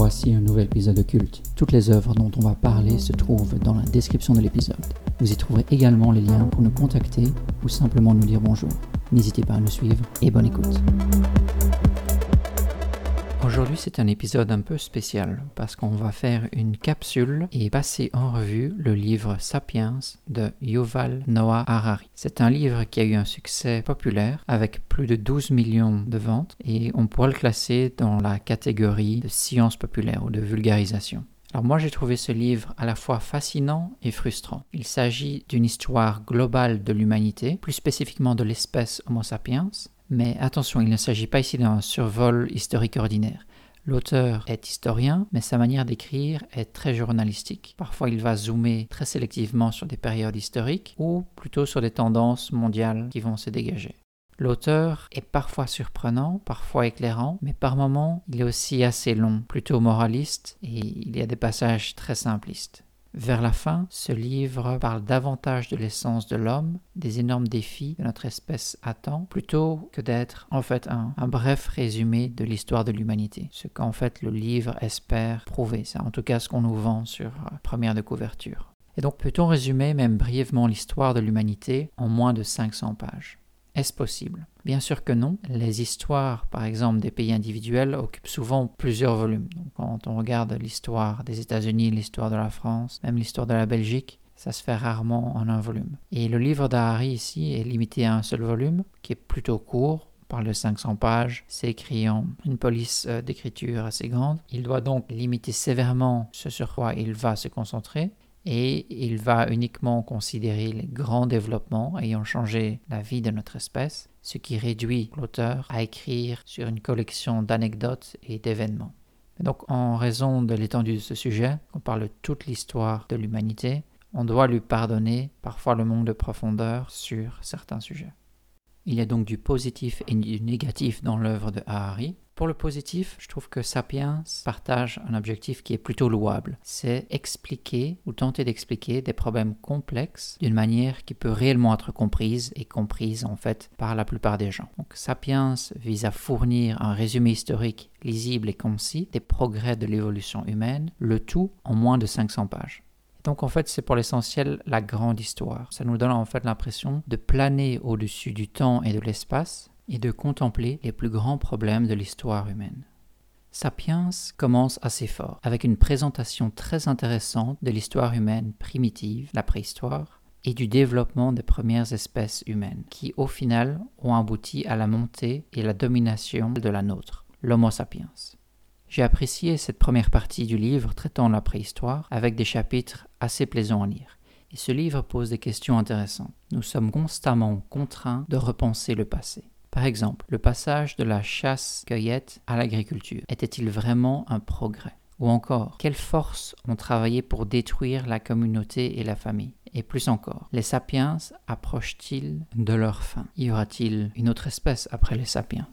Voici un nouvel épisode occulte. Toutes les œuvres dont on va parler se trouvent dans la description de l'épisode. Vous y trouverez également les liens pour nous contacter ou simplement nous dire bonjour. N'hésitez pas à nous suivre et bonne écoute. Aujourd'hui, c'est un épisode un peu spécial parce qu'on va faire une capsule et passer en revue le livre Sapiens de Yuval Noah Harari. C'est un livre qui a eu un succès populaire avec plus de 12 millions de ventes et on pourrait le classer dans la catégorie de science populaire ou de vulgarisation. Alors moi j'ai trouvé ce livre à la fois fascinant et frustrant. Il s'agit d'une histoire globale de l'humanité, plus spécifiquement de l'espèce Homo sapiens, mais attention, il ne s'agit pas ici d'un survol historique ordinaire. L'auteur est historien, mais sa manière d'écrire est très journalistique. Parfois, il va zoomer très sélectivement sur des périodes historiques ou plutôt sur des tendances mondiales qui vont se dégager. L'auteur est parfois surprenant, parfois éclairant, mais par moments, il est aussi assez long, plutôt moraliste, et il y a des passages très simplistes. Vers la fin, ce livre parle davantage de l'essence de l'homme, des énormes défis que notre espèce attend, plutôt que d'être en fait un, bref résumé de l'histoire de l'humanité. Ce qu'en fait le livre espère prouver, c'est en tout cas ce qu'on nous vend sur euh, première de couverture. Et donc peut-on résumer même brièvement l'histoire de l'humanité en moins de 500 pages? Est-ce possible? Bien sûr que non. Les histoires, par exemple, des pays individuels occupent souvent plusieurs volumes. quand on regarde l'histoire des États-Unis, l'histoire de la France, même l'histoire de la Belgique, ça se fait rarement en un volume. Et le livre d'Harry ici est limité à un seul volume, qui est plutôt court, parle de 500 pages, c'est écrit en une police euh, d'écriture assez grande. Il doit donc limiter sévèrement ce sur quoi il va se concentrer et il va uniquement considérer les grands développements ayant changé la vie de notre espèce, ce qui réduit l'auteur à écrire sur une collection d'anecdotes et d'événements. Donc en raison de l'étendue de ce sujet, on parle de toute l'histoire de l'humanité, on doit lui pardonner parfois le manque de profondeur sur certains sujets. Il y a donc du positif et du négatif dans l'œuvre de Harari. Pour le positif, je trouve que Sapiens partage un objectif qui est plutôt louable. C'est expliquer ou tenter d'expliquer des problèmes complexes d'une manière qui peut réellement être comprise et comprise en fait par la plupart des gens. Donc Sapiens vise à fournir un résumé historique lisible et concis des progrès de l'évolution humaine, le tout en moins de 500 pages. Donc en fait, c'est pour l'essentiel la grande histoire. Ça nous donne en fait l'impression de planer au-dessus du temps et de l'espace et de contempler les plus grands problèmes de l'histoire humaine. Sapiens commence assez fort, avec une présentation très intéressante de l'histoire humaine primitive, la préhistoire, et du développement des premières espèces humaines, qui au final ont abouti à la montée et la domination de la nôtre, l'Homo sapiens. J'ai apprécié cette première partie du livre traitant la préhistoire avec des chapitres assez plaisants à lire. Et ce livre pose des questions intéressantes. Nous sommes constamment contraints de repenser le passé. Par exemple, le passage de la chasse-cueillette à l'agriculture était-il vraiment un progrès? Ou encore, quelles forces ont travaillé pour détruire la communauté et la famille? Et plus encore, les sapiens approchent-ils de leur fin? Y aura-t-il une autre espèce après les sapiens?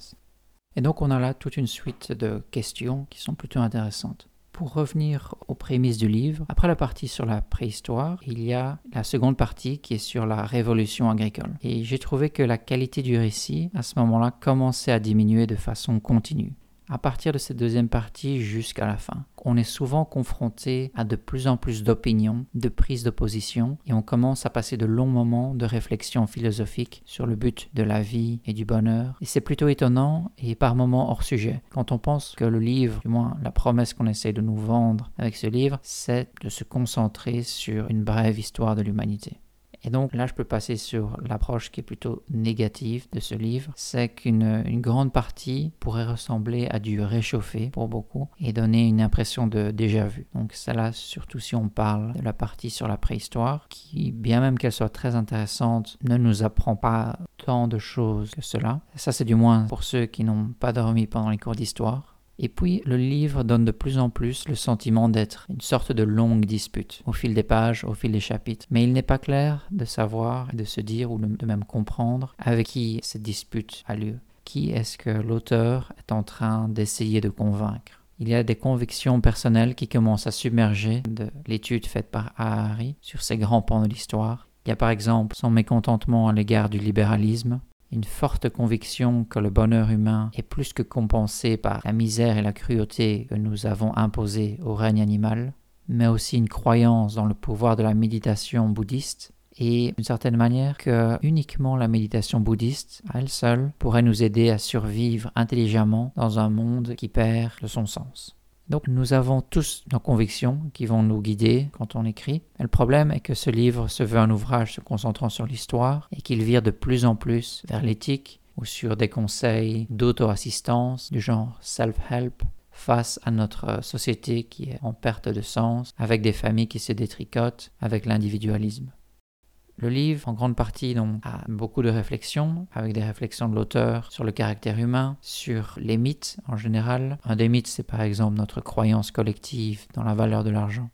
Et donc on a là toute une suite de questions qui sont plutôt intéressantes. Pour revenir aux prémices du livre, après la partie sur la préhistoire, il y a la seconde partie qui est sur la révolution agricole. Et j'ai trouvé que la qualité du récit, à ce moment-là, commençait à diminuer de façon continue à partir de cette deuxième partie jusqu'à la fin. On est souvent confronté à de plus en plus d'opinions, de prises de position, et on commence à passer de longs moments de réflexion philosophique sur le but de la vie et du bonheur. Et c'est plutôt étonnant et par moments hors sujet. Quand on pense que le livre, du moins la promesse qu'on essaie de nous vendre avec ce livre, c'est de se concentrer sur une brève histoire de l'humanité. Et donc là, je peux passer sur l'approche qui est plutôt négative de ce livre. C'est qu'une une grande partie pourrait ressembler à du réchauffé pour beaucoup et donner une impression de déjà vu. Donc ça là, surtout si on parle de la partie sur la préhistoire, qui, bien même qu'elle soit très intéressante, ne nous apprend pas tant de choses que cela. Ça, c'est du moins pour ceux qui n'ont pas dormi pendant les cours d'histoire. Et puis le livre donne de plus en plus le sentiment d'être une sorte de longue dispute au fil des pages, au fil des chapitres. Mais il n'est pas clair de savoir de se dire ou de même comprendre avec qui cette dispute a lieu. Qui est-ce que l'auteur est en train d'essayer de convaincre? Il y a des convictions personnelles qui commencent à submerger de l'étude faite par Harry sur ces grands pans de l'histoire. Il y a par exemple son mécontentement à l'égard du libéralisme, une forte conviction que le bonheur humain est plus que compensé par la misère et la cruauté que nous avons imposées au règne animal, mais aussi une croyance dans le pouvoir de la méditation bouddhiste et d'une certaine manière que uniquement la méditation bouddhiste à elle seule pourrait nous aider à survivre intelligemment dans un monde qui perd de son sens. Donc nous avons tous nos convictions qui vont nous guider quand on écrit. le problème est que ce livre se veut un ouvrage se concentrant sur l'histoire et qu'il vire de plus en plus vers l'éthique ou sur des conseils d'auto-assistance du genre self-help face à notre société qui est en perte de sens, avec des familles qui se détricotent, avec l'individualisme. Le livre, en grande partie, a beaucoup de réflexions, avec des réflexions de l'auteur sur le caractère humain, sur les mythes en général. Un des mythes, c'est par exemple notre croyance collective dans la valeur de l'argent.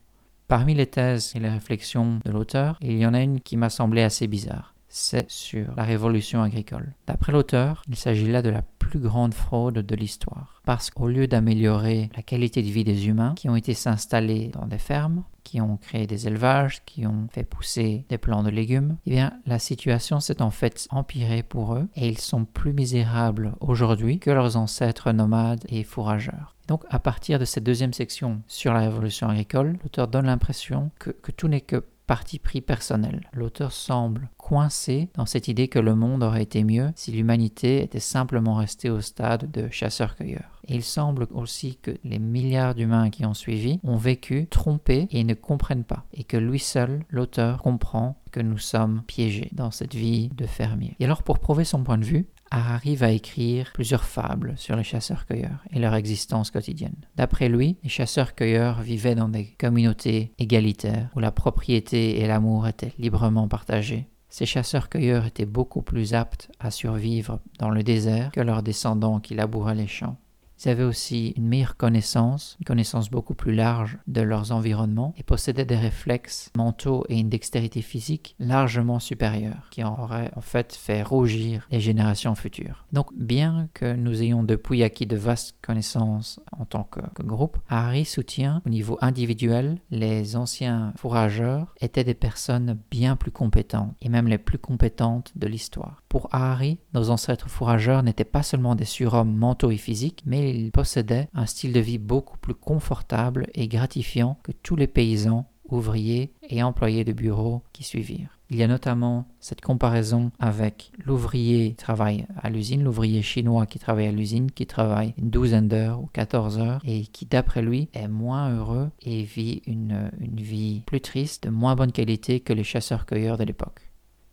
Parmi les thèses et les réflexions de l'auteur, il y en a une qui m'a semblé assez bizarre. C'est sur la révolution agricole. D'après l'auteur, il s'agit là de la plus grande fraude de l'histoire. Parce qu'au lieu d'améliorer la qualité de vie des humains qui ont été s'installer dans des fermes, qui ont créé des élevages, qui ont fait pousser des plants de légumes, eh bien la situation s'est en fait empirée pour eux et ils sont plus misérables aujourd'hui que leurs ancêtres nomades et fourrageurs. Donc à partir de cette deuxième section sur la révolution agricole, l'auteur donne l'impression que, que tout n'est que parti pris personnel. L'auteur semble coincé dans cette idée que le monde aurait été mieux si l'humanité était simplement restée au stade de chasseur-cueilleur. Et il semble aussi que les milliards d'humains qui ont suivi ont vécu trompés et ne comprennent pas, et que lui seul, l'auteur, comprend que nous sommes piégés dans cette vie de fermier. Et alors pour prouver son point de vue, Harari va écrire plusieurs fables sur les chasseurs-cueilleurs et leur existence quotidienne. D'après lui, les chasseurs-cueilleurs vivaient dans des communautés égalitaires où la propriété et l'amour étaient librement partagés. Ces chasseurs-cueilleurs étaient beaucoup plus aptes à survivre dans le désert que leurs descendants qui labouraient les champs. Ils avaient aussi une meilleure connaissance, une connaissance beaucoup plus large de leurs environnements et possédaient des réflexes mentaux et une dextérité physique largement supérieure qui en auraient en fait fait rougir les générations futures. Donc bien que nous ayons depuis acquis de vastes connaissances en tant que, que groupe, Harry soutient au niveau individuel les anciens fourrageurs étaient des personnes bien plus compétentes et même les plus compétentes de l'histoire. Pour Harry, nos ancêtres fourrageurs n'étaient pas seulement des surhommes mentaux et physiques, mais il possédait un style de vie beaucoup plus confortable et gratifiant que tous les paysans, ouvriers et employés de bureau qui suivirent. Il y a notamment cette comparaison avec l'ouvrier qui travaille à l'usine, l'ouvrier chinois qui travaille à l'usine, qui travaille une douzaine d'heures ou 14 heures et qui, d'après lui, est moins heureux et vit une, une vie plus triste, de moins bonne qualité que les chasseurs-cueilleurs de l'époque.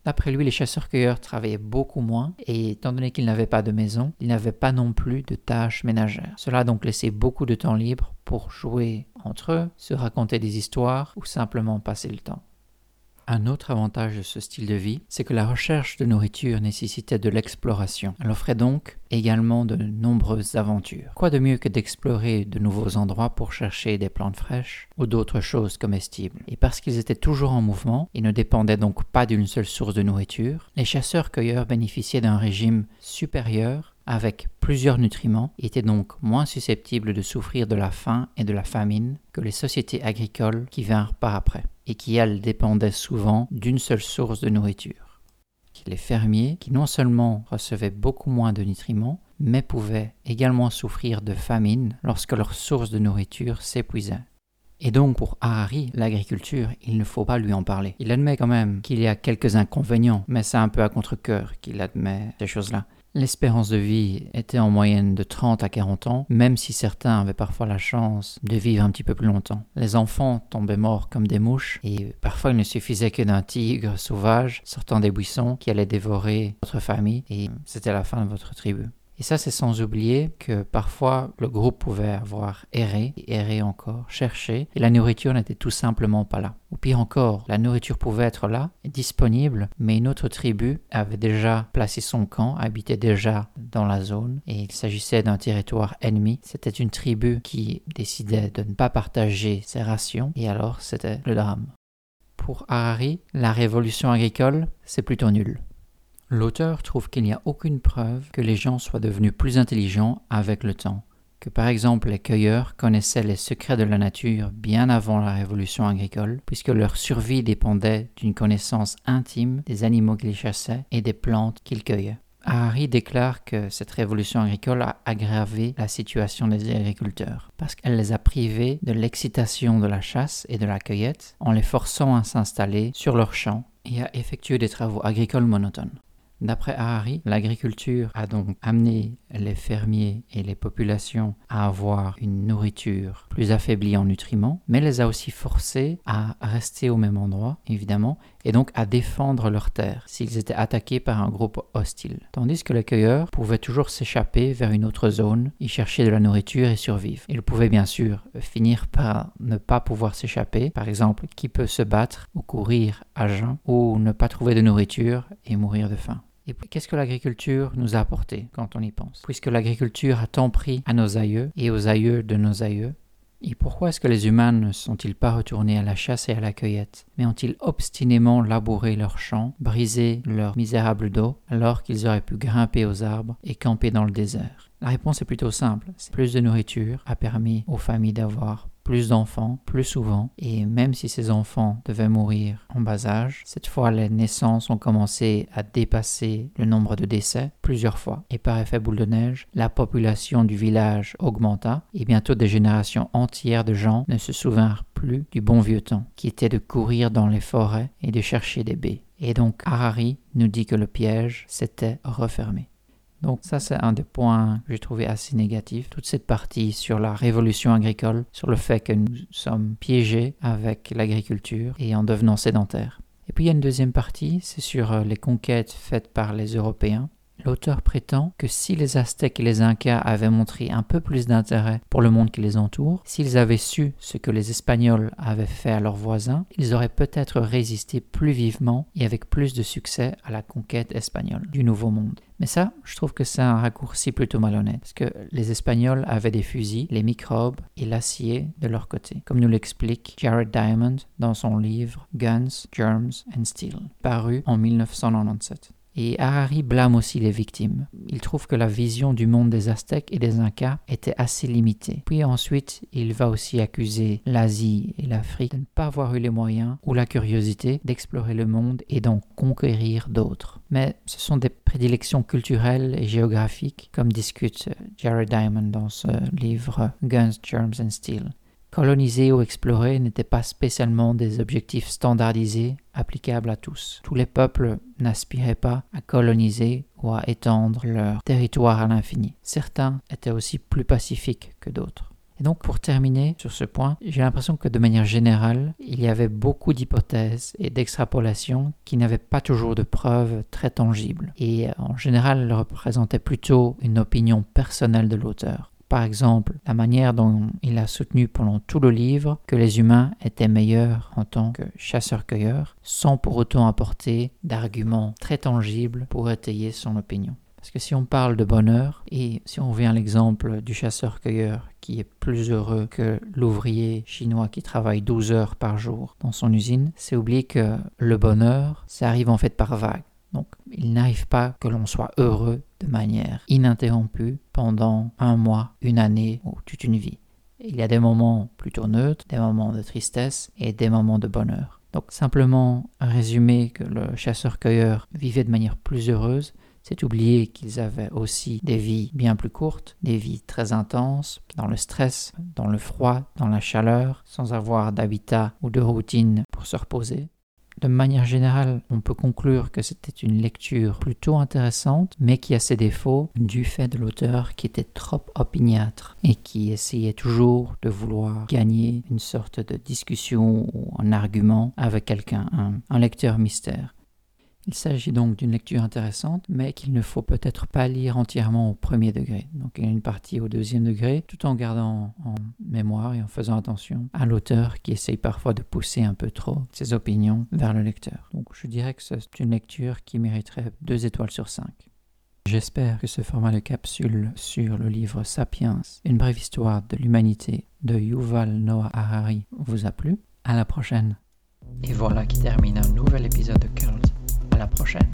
D'après lui, les chasseurs-cueilleurs travaillaient beaucoup moins et étant donné qu'ils n'avaient pas de maison, ils n'avaient pas non plus de tâches ménagères. Cela a donc laissé beaucoup de temps libre pour jouer entre eux, se raconter des histoires ou simplement passer le temps. Un autre avantage de ce style de vie, c'est que la recherche de nourriture nécessitait de l'exploration. Elle offrait donc également de nombreuses aventures. Quoi de mieux que d'explorer de nouveaux endroits pour chercher des plantes fraîches ou d'autres choses comestibles? Et parce qu'ils étaient toujours en mouvement et ne dépendaient donc pas d'une seule source de nourriture, les chasseurs-cueilleurs bénéficiaient d'un régime supérieur avec plusieurs nutriments étaient donc moins susceptibles de souffrir de la faim et de la famine que les sociétés agricoles qui vinrent par après, et qui elles dépendaient souvent d'une seule source de nourriture. Les fermiers, qui non seulement recevaient beaucoup moins de nutriments, mais pouvaient également souffrir de famine lorsque leur source de nourriture s'épuisait. Et donc pour Harari, l'agriculture, il ne faut pas lui en parler. Il admet quand même qu'il y a quelques inconvénients, mais c'est un peu à contre-coeur qu'il admet ces choses-là. L'espérance de vie était en moyenne de 30 à 40 ans, même si certains avaient parfois la chance de vivre un petit peu plus longtemps. Les enfants tombaient morts comme des mouches, et parfois il ne suffisait que d'un tigre sauvage sortant des buissons qui allait dévorer votre famille, et c'était la fin de votre tribu. Et ça, c'est sans oublier que parfois le groupe pouvait avoir erré, erré encore, cherché, et la nourriture n'était tout simplement pas là. Ou pire encore, la nourriture pouvait être là, disponible, mais une autre tribu avait déjà placé son camp, habitait déjà dans la zone, et il s'agissait d'un territoire ennemi. C'était une tribu qui décidait de ne pas partager ses rations, et alors c'était le drame. Pour Harari, la révolution agricole, c'est plutôt nul. L'auteur trouve qu'il n'y a aucune preuve que les gens soient devenus plus intelligents avec le temps, que par exemple les cueilleurs connaissaient les secrets de la nature bien avant la révolution agricole, puisque leur survie dépendait d'une connaissance intime des animaux qu'ils chassaient et des plantes qu'ils cueillaient. Harari déclare que cette révolution agricole a aggravé la situation des agriculteurs parce qu'elle les a privés de l'excitation de la chasse et de la cueillette en les forçant à s'installer sur leurs champs et à effectuer des travaux agricoles monotones. D'après Harari, l'agriculture a donc amené les fermiers et les populations à avoir une nourriture plus affaiblie en nutriments, mais les a aussi forcés à rester au même endroit, évidemment, et donc à défendre leurs terres s'ils étaient attaqués par un groupe hostile. Tandis que les cueilleurs pouvaient toujours s'échapper vers une autre zone, y chercher de la nourriture et survivre. Ils pouvaient bien sûr finir par ne pas pouvoir s'échapper, par exemple, qui peut se battre ou courir à jeun, ou ne pas trouver de nourriture et mourir de faim. Et qu'est-ce que l'agriculture nous a apporté quand on y pense? Puisque l'agriculture a tant pris à nos aïeux et aux aïeux de nos aïeux, et pourquoi est-ce que les humains ne sont-ils pas retournés à la chasse et à la cueillette, mais ont-ils obstinément labouré leurs champs, brisé leur misérable dos, alors qu'ils auraient pu grimper aux arbres et camper dans le désert? La réponse est plutôt simple. Plus de nourriture a permis aux familles d'avoir plus d'enfants, plus souvent, et même si ces enfants devaient mourir en bas âge, cette fois les naissances ont commencé à dépasser le nombre de décès plusieurs fois, et par effet boule de neige, la population du village augmenta, et bientôt des générations entières de gens ne se souvinrent plus du bon vieux temps, qui était de courir dans les forêts et de chercher des baies. Et donc Harari nous dit que le piège s'était refermé. Donc ça, c'est un des points que j'ai trouvé assez négatif. Toute cette partie sur la révolution agricole, sur le fait que nous sommes piégés avec l'agriculture et en devenant sédentaires. Et puis il y a une deuxième partie, c'est sur euh, les conquêtes faites par les Européens. L'auteur prétend que si les Aztèques et les Incas avaient montré un peu plus d'intérêt pour le monde qui les entoure, s'ils avaient su ce que les Espagnols avaient fait à leurs voisins, ils auraient peut-être résisté plus vivement et avec plus de succès à la conquête espagnole du Nouveau Monde. Mais ça, je trouve que c'est un raccourci plutôt malhonnête, parce que les Espagnols avaient des fusils, les microbes et l'acier de leur côté, comme nous l'explique Jared Diamond dans son livre Guns, Germs and Steel, paru en 1997. Et Harari blâme aussi les victimes. Il trouve que la vision du monde des Aztèques et des Incas était assez limitée. Puis ensuite, il va aussi accuser l'Asie et l'Afrique de ne pas avoir eu les moyens ou la curiosité d'explorer le monde et d'en conquérir d'autres. Mais ce sont des prédilections culturelles et géographiques, comme discute Jared Diamond dans ce livre Guns, Germs and Steel. Coloniser ou explorer n'étaient pas spécialement des objectifs standardisés applicables à tous. Tous les peuples n'aspiraient pas à coloniser ou à étendre leur territoire à l'infini. Certains étaient aussi plus pacifiques que d'autres. Et donc pour terminer sur ce point, j'ai l'impression que de manière générale, il y avait beaucoup d'hypothèses et d'extrapolations qui n'avaient pas toujours de preuves très tangibles. Et en général, elles représentaient plutôt une opinion personnelle de l'auteur. Par exemple, la manière dont il a soutenu pendant tout le livre que les humains étaient meilleurs en tant que chasseurs-cueilleurs, sans pour autant apporter d'arguments très tangibles pour étayer son opinion. Parce que si on parle de bonheur, et si on vient à l'exemple du chasseur-cueilleur qui est plus heureux que l'ouvrier chinois qui travaille 12 heures par jour dans son usine, c'est oublier que le bonheur, ça arrive en fait par vagues. Donc, il n'arrive pas que l'on soit heureux de manière ininterrompue pendant un mois, une année ou toute une vie. Il y a des moments plutôt neutres, des moments de tristesse et des moments de bonheur. Donc simplement résumer que le chasseur-cueilleur vivait de manière plus heureuse, c'est oublier qu'ils avaient aussi des vies bien plus courtes, des vies très intenses, dans le stress, dans le froid, dans la chaleur, sans avoir d'habitat ou de routine pour se reposer. De manière générale, on peut conclure que c'était une lecture plutôt intéressante, mais qui a ses défauts du fait de l'auteur qui était trop opiniâtre et qui essayait toujours de vouloir gagner une sorte de discussion ou un argument avec quelqu'un, un, lecteur mystère. Il s'agit donc d'une lecture intéressante, mais qu'il ne faut peut-être pas lire entièrement au premier degré. Donc il y a une partie au deuxième degré, tout en gardant en mémoire et en faisant attention à l'auteur qui essaye parfois de pousser un peu trop ses opinions vers le lecteur. Donc je dirais que c'est une lecture qui mériterait deux étoiles sur cinq. J'espère que ce format de capsule sur le livre Sapiens, une brève histoire de l'humanité de Yuval Noah Harari vous a plu. À la prochaine. Et voilà qui termine un nouvel épisode de Curls. La prochaine.